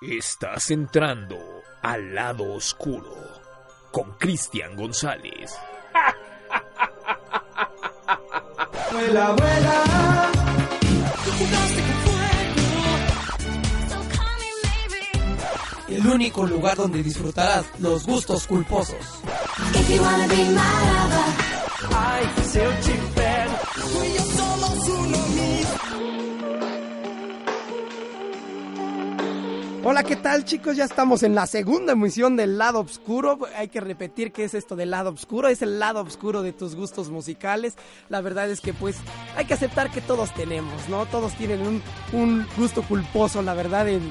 Estás entrando al lado oscuro con Cristian González. Vuela, vuela. El único lugar donde disfrutarás los gustos culposos. Hola, ¿qué tal chicos? Ya estamos en la segunda emisión del lado oscuro. Hay que repetir qué es esto del lado oscuro. Es el lado oscuro de tus gustos musicales. La verdad es que pues hay que aceptar que todos tenemos, ¿no? Todos tienen un, gusto culposo, la verdad, en-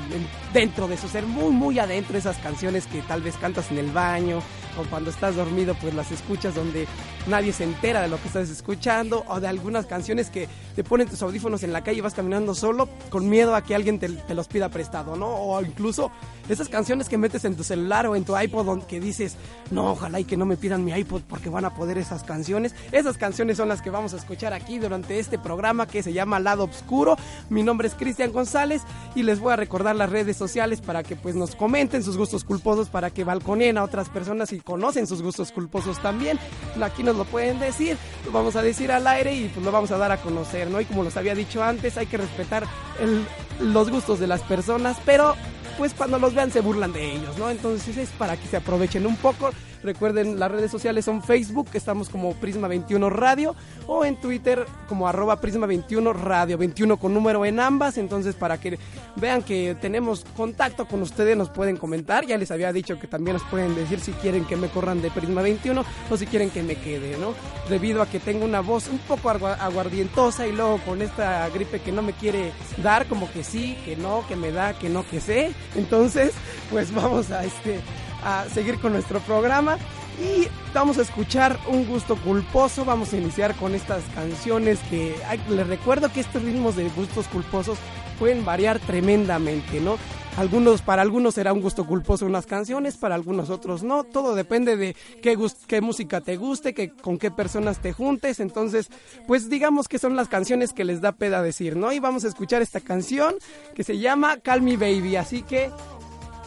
dentro de su ser, muy, muy adentro. Esas canciones que tal vez cantas en el baño o cuando estás dormido pues las escuchas donde nadie se entera de lo que estás escuchando o de algunas canciones que te ponen tus audífonos en la calle y vas caminando solo con miedo a que alguien te, los pida prestado, ¿no? O incluso esas canciones que metes en tu celular o en tu iPod que dices, no, ojalá y que no me pidan mi iPod porque van a poder esas canciones. Esas canciones son las que vamos a escuchar aquí durante este programa que se llama Lado Obscuro. Mi nombre es Cristian González y les voy a recordar las redes sociales para que pues nos comenten sus gustos culposos, para que balconeen a otras personas y conocen sus gustos culposos también. Aquí nos lo pueden decir, lo vamos a decir al aire y pues lo vamos a dar a conocer, ¿no? Y como los había dicho antes, hay que respetar el- los gustos de las personas, pero pues cuando los vean se burlan de ellos, ¿no? Entonces es para que se aprovechen un poco. Recuerden, las redes sociales son Facebook, estamos como Prisma21 Radio, o en Twitter como arroba Prisma21 Radio, 21 con número en ambas, entonces para que vean que tenemos contacto con ustedes, nos pueden comentar, ya les había dicho que también nos pueden decir si quieren que me corran de Prisma21 o si quieren que me quede, ¿no? Debido a que tengo una voz un poco agua- aguardientosa y luego con esta gripe que no me quiere dar, como que sí, que no, que me da, que no, que sé. Entonces, pues vamos a este a seguir con nuestro programa y vamos a escuchar un gusto culposo. Vamos a iniciar con estas canciones que les recuerdo que estos ritmos de gustos culposos pueden variar tremendamente, ¿no? Algunos, para algunos será un gusto culposo unas canciones, para algunos otros no. Todo depende de qué música te guste, que, con qué personas te juntes. Entonces, pues digamos que son las canciones que les da peda decir, ¿no? Y vamos a escuchar esta canción que se llama Call Me Baby. Así que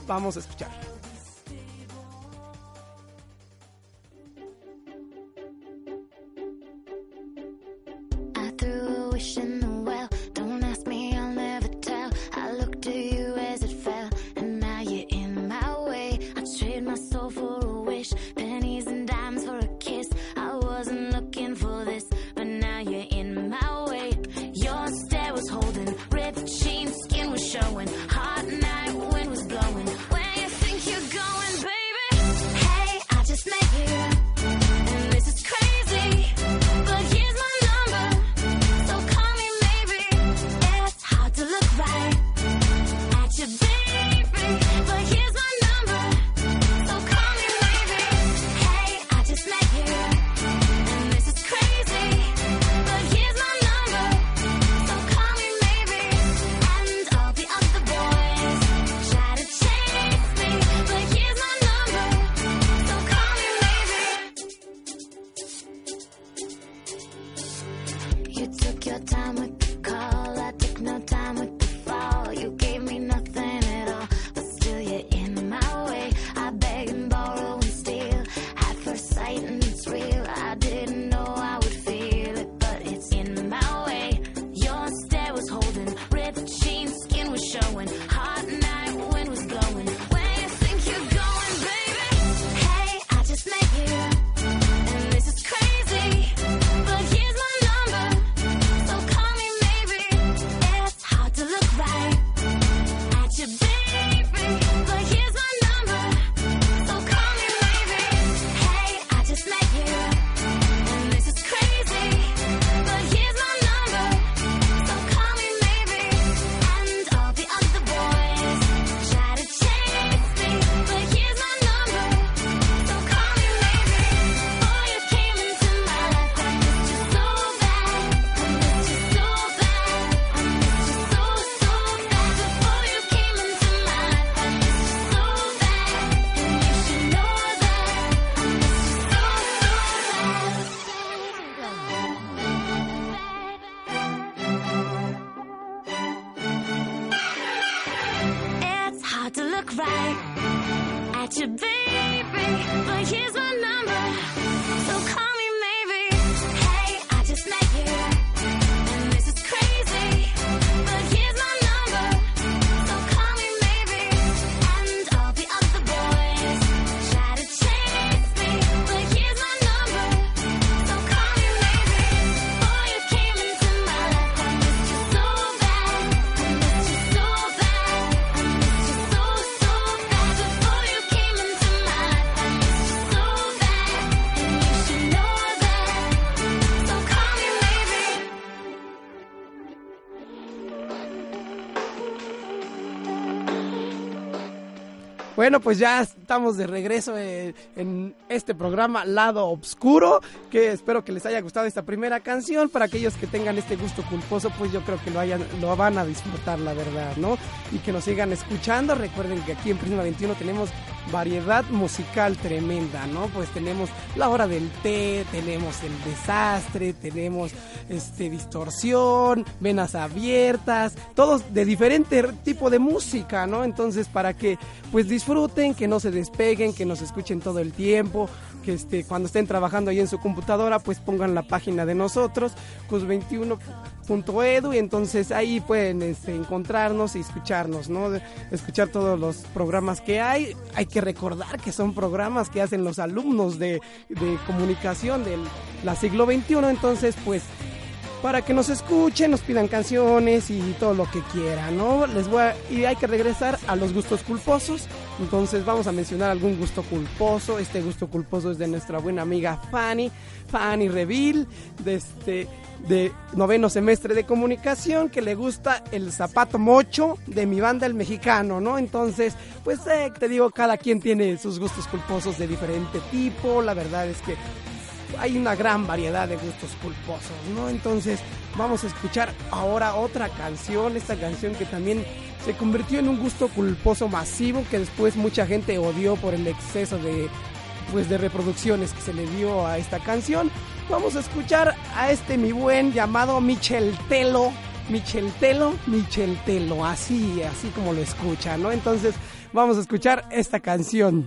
vamos a escuchar. 什么 Bueno, pues ya estamos de regreso eh, en este programa Lado Obscuro, que espero que les haya gustado esta primera canción. Para aquellos que tengan este gusto culposo, pues yo creo que lo, hayan, lo van a disfrutar, la verdad, ¿no? Y que nos sigan escuchando. Recuerden que aquí en Prisma 21 tenemos variedad musical tremenda, ¿no? Pues tenemos la hora del té, tenemos el desastre, tenemos este distorsión, venas abiertas, todos de diferente tipo de música, ¿no? Entonces, para que pues disfruten, que no se despeguen, que nos escuchen todo el tiempo, que este cuando estén trabajando ahí en su computadora, pues pongan la página de nosotros, cus21.edu y entonces ahí pueden este, encontrarnos y escucharnos, ¿no? De- escuchar todos los programas que hay. Hay que recordar que son programas que hacen los alumnos de, de comunicación del la siglo XXI, entonces pues para que nos escuchen, nos pidan canciones y todo lo que quieran, ¿no? Les voy a- y hay que regresar a los gustos culposos. Entonces vamos a mencionar algún gusto culposo. Este gusto culposo es de nuestra buena amiga Fanny, Fanny Reville, de este de noveno semestre de comunicación que le gusta el zapato mocho de mi banda el mexicano, ¿no? Entonces, pues eh, te digo, cada quien tiene sus gustos culposos de diferente tipo. La verdad es que hay una gran variedad de gustos culposos, ¿no? Entonces vamos a escuchar ahora otra canción, esta canción que también se convirtió en un gusto culposo masivo que después mucha gente odió por el exceso de pues de reproducciones que se le dio a esta canción. Vamos a escuchar a este mi buen llamado Michel Telo, Michel Telo, Michel Telo, así, así como lo escucha, ¿no? Entonces vamos a escuchar esta canción.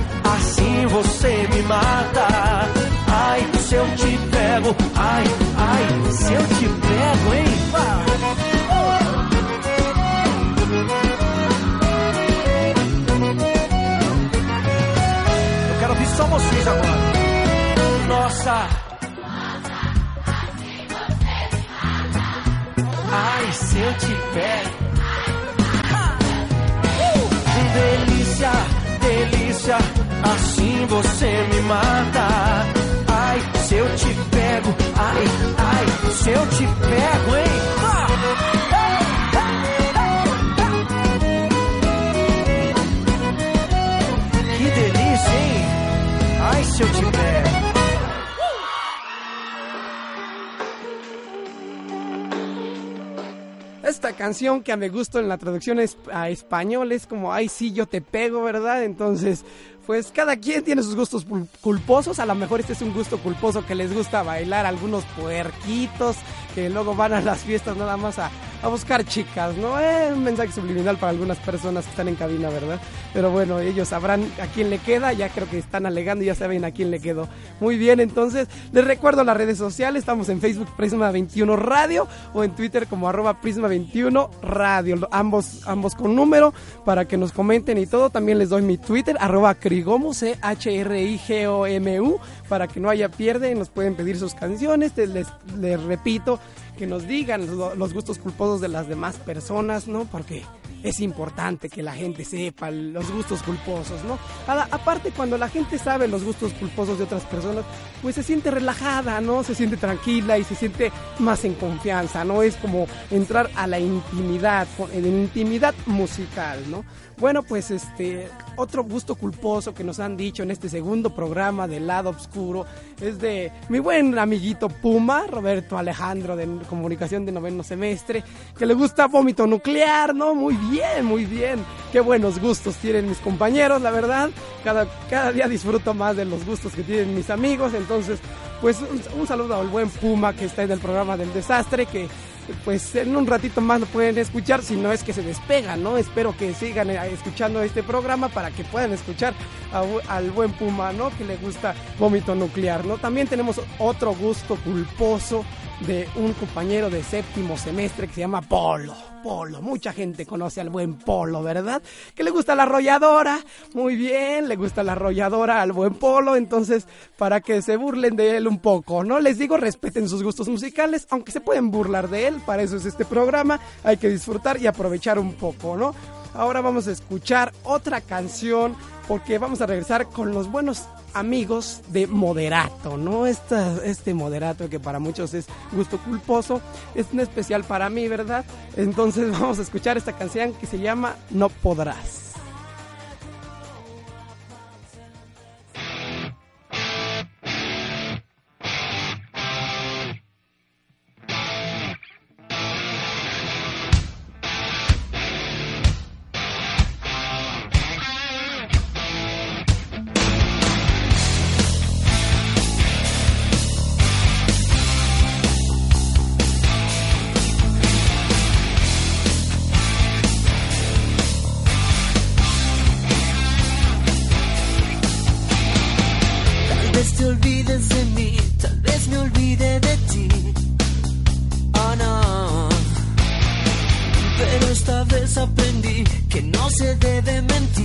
assim você me mata. Ai, se eu te pego, ai, ai, se eu te pego, hein? Eu quero ouvir só vocês agora. Nossa. Ai, se eu te pego. Você me mata. se eu te pego, ai, ai, se eu te pego, hein? Que delícia, hein? Ai, se te pego. Esta canción que a mi gusto en la traducción a español es como, ay, sí, yo te pego, ¿verdad? Entonces, pues cada quien tiene sus gustos culposos. A lo mejor este es un gusto culposo que les gusta bailar algunos puerquitos que luego van a las fiestas nada más a, a buscar chicas, ¿no? Es un mensaje subliminal para algunas personas que están en cabina, ¿verdad? Pero bueno, ellos sabrán a quién le queda. Ya creo que están alegando y ya saben a quién le quedó. Muy bien, entonces les recuerdo las redes sociales. Estamos en Facebook Prisma21 Radio o en Twitter como arroba Prisma21 Radio. Ambos, ambos con número para que nos comenten y todo. También les doy mi Twitter, arroba Crigomu, C-H-R-I-G-O-M-U, para que no haya pierde. Nos pueden pedir sus canciones. Les, les repito que nos digan lo- los gustos culposos de las demás personas, ¿no? Porque es importante que la gente sepa los gustos culposos, ¿no? Ahora, aparte, cuando la gente sabe los gustos culposos de otras personas, pues se siente relajada, ¿no? Se siente tranquila y se siente más en confianza, ¿no? Es como entrar a la intimidad, en intimidad musical, ¿no? Bueno, pues este, otro gusto culposo que nos han dicho en este segundo programa del lado oscuro es de mi buen amiguito Puma, Roberto Alejandro de comunicación de noveno semestre, que le gusta vómito nuclear, ¿no? Muy bien, muy bien. Qué buenos gustos tienen mis compañeros, la verdad. Cada, cada día disfruto más de los gustos que tienen mis amigos. Entonces, pues un, un saludo al buen Puma que está en el programa del desastre, que pues en un ratito más lo pueden escuchar si no es que se despegan, ¿no? Espero que sigan eh, escuchando este programa para que puedan escuchar al buen Puma, ¿no? Que le gusta vómito nuclear, ¿no? También tenemos otro gusto culposo de un compañero de séptimo semestre que se llama Polo. Polo, mucha gente conoce al buen Polo, ¿verdad? Que le gusta la arrolladora, muy bien, le gusta la arrolladora al buen Polo, entonces para que se burlen de él un poco, ¿no? Les digo, respeten sus gustos musicales, aunque se pueden burlar de él, para eso es este programa, hay que disfrutar y aprovechar un poco, ¿no? Ahora vamos a escuchar otra canción porque vamos a regresar con los buenos amigos de Moderato, ¿no? Este Moderato que para muchos es gusto culposo, es un especial para mí, ¿verdad? Entonces vamos a escuchar esta canción que se llama No Podrás. Que no se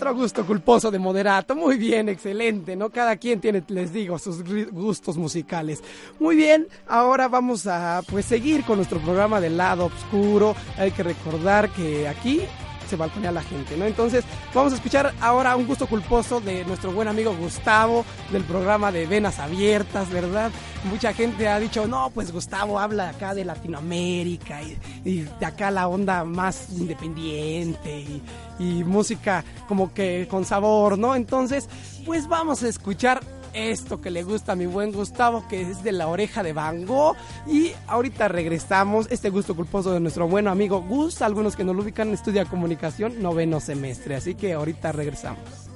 otro gusto culposo de moderato. Muy bien, excelente, ¿no? Cada quien tiene, les digo, sus gustos musicales. Muy bien, ahora vamos a pues seguir con nuestro programa del lado oscuro. Hay que recordar que aquí se balconea la gente, ¿no? Entonces, vamos a escuchar ahora un gusto culposo de nuestro buen amigo Gustavo del programa de Venas Abiertas, ¿verdad? Mucha gente ha dicho, no, pues Gustavo habla acá de Latinoamérica y, de acá la onda más independiente y música como que con sabor, ¿no? Entonces, pues vamos a escuchar esto que le gusta a mi buen Gustavo, que es de la oreja de Van Gogh. Y ahorita regresamos, este gusto culposo de nuestro bueno amigo Gus, algunos que no lo ubican, estudia comunicación, noveno semestre. Así que ahorita regresamos.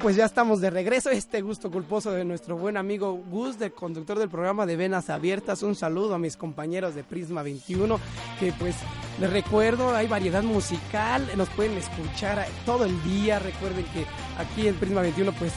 Pues ya estamos de regreso. Este gusto culposo de nuestro buen amigo Gus, del conductor del programa de Venas Abiertas. Un saludo a mis compañeros de Prisma 21, que pues les recuerdo, hay variedad musical, nos pueden escuchar todo el día. Recuerden que aquí en Prisma 21 pues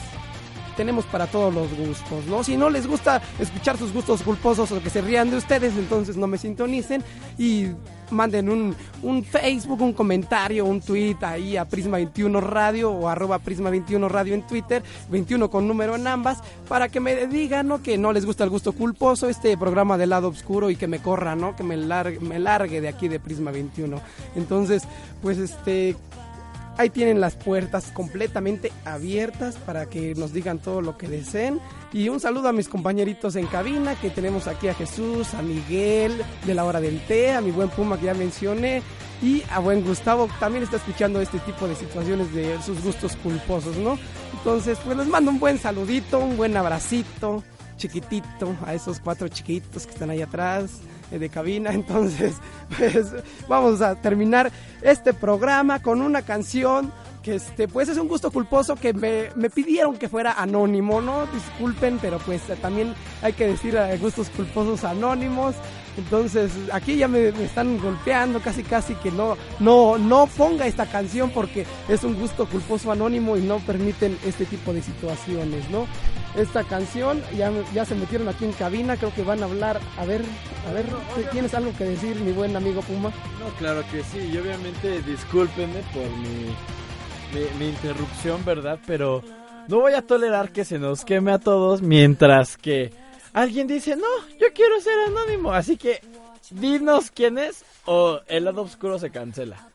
tenemos para todos los gustos, ¿no? Si no les gusta escuchar sus gustos culposos o que se rían de ustedes, entonces no me sintonicen y manden un, un Facebook, un comentario, un tweet ahí a Prisma 21 Radio o arroba Prisma 21 Radio en Twitter, 21 con número en ambas, para que me digan, ¿no? Que no les gusta el gusto culposo, este programa del lado oscuro y que me corra, ¿no? Que me largue, me largue de aquí de Prisma 21. Entonces, pues este, Ahí tienen las puertas completamente abiertas para que nos digan todo lo que deseen. Y un saludo a mis compañeritos en cabina, que tenemos aquí a Jesús, a Miguel de la hora del té, a mi buen Puma que ya mencioné, y a buen Gustavo, que también está escuchando este tipo de situaciones de sus gustos culposos, ¿no? Entonces, pues les mando un buen saludito, un buen abracito, chiquitito, a esos cuatro chiquitos que están ahí atrás de cabina. Entonces, pues vamos a terminar este programa con una canción que este pues es un gusto culposo que me, me pidieron que fuera anónimo, ¿no? Disculpen, pero pues también hay que decir eh, gustos culposos anónimos. Entonces, aquí ya me, me están golpeando casi casi que no no no ponga esta canción porque es un gusto culposo anónimo y no permiten este tipo de situaciones, ¿no? Esta canción ya, ya se metieron aquí en cabina, creo que van a hablar, a ver, a ver, ¿tienes algo que decir, mi buen amigo Puma? No, claro que sí, y obviamente discúlpenme por mi, mi, mi interrupción, ¿verdad? Pero no voy a tolerar que se nos queme a todos mientras que alguien dice, no, yo quiero ser anónimo, así que dinos quién es o el lado oscuro se cancela.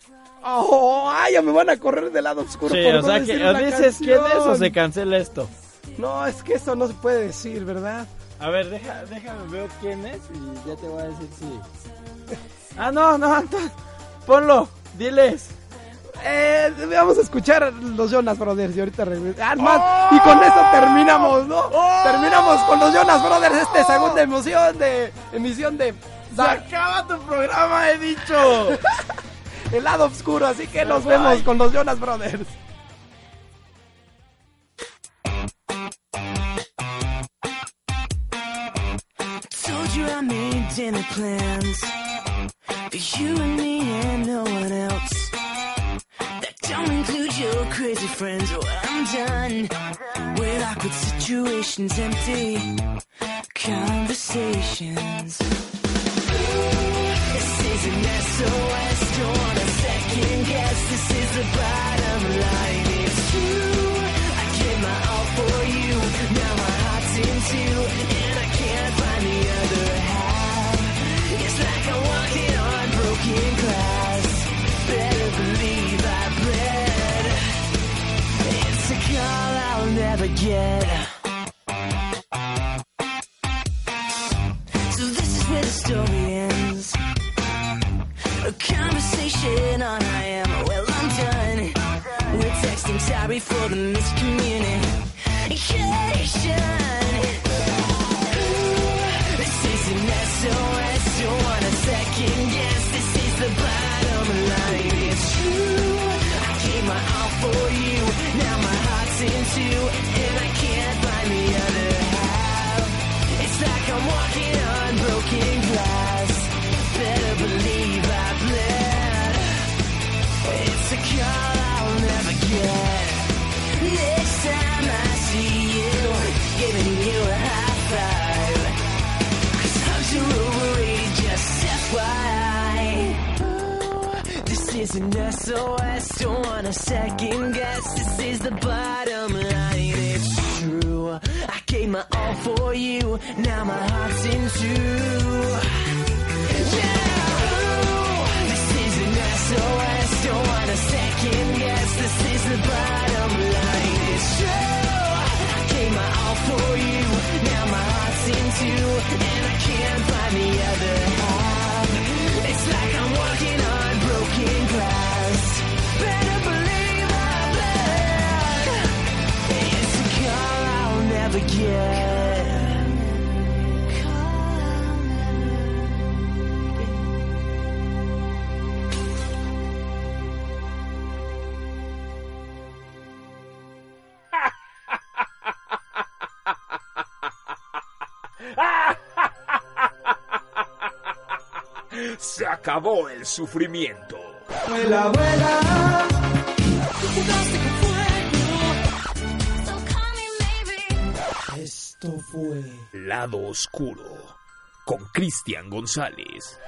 ¡Oh! ¡Ay, ya me van a correr del lado oscuro! Sí, por o no sea que o dices quién es o se cancela esto. No, es que eso no se puede decir, ¿verdad? A ver, deja, déjame ver quién es y ya te voy a decir si. Ah, no, no, Anton. Ponlo, diles. Eh, vamos a escuchar los Jonas Brothers y ahorita regresamos. Ah, más, y con eso terminamos, ¿no? Terminamos con los Jonas Brothers, esta segunda emisión de emisión de ¡Se acaba tu programa, he dicho! El lado oscuro, así que nos vemos con los Jonas Brothers. Dinner plans for you and me and no one else. That don't include your crazy friends. Oh, I'm done with awkward situations, empty conversations. This is an SOS. Don't a second guess. This is the bottom line. An SOS, don't want a second guess. This is the bottom line, it's true. I gave my all for you, now my heart's in two. Yeah, this is an SOS, don't want a second guess. This is the bottom line, it's true. I gave my all for you, now my heart's in two, and I can't find the other half. Acabó el sufrimiento. Vuela, vuela. Esto fue Lado Oscuro con Cristian González.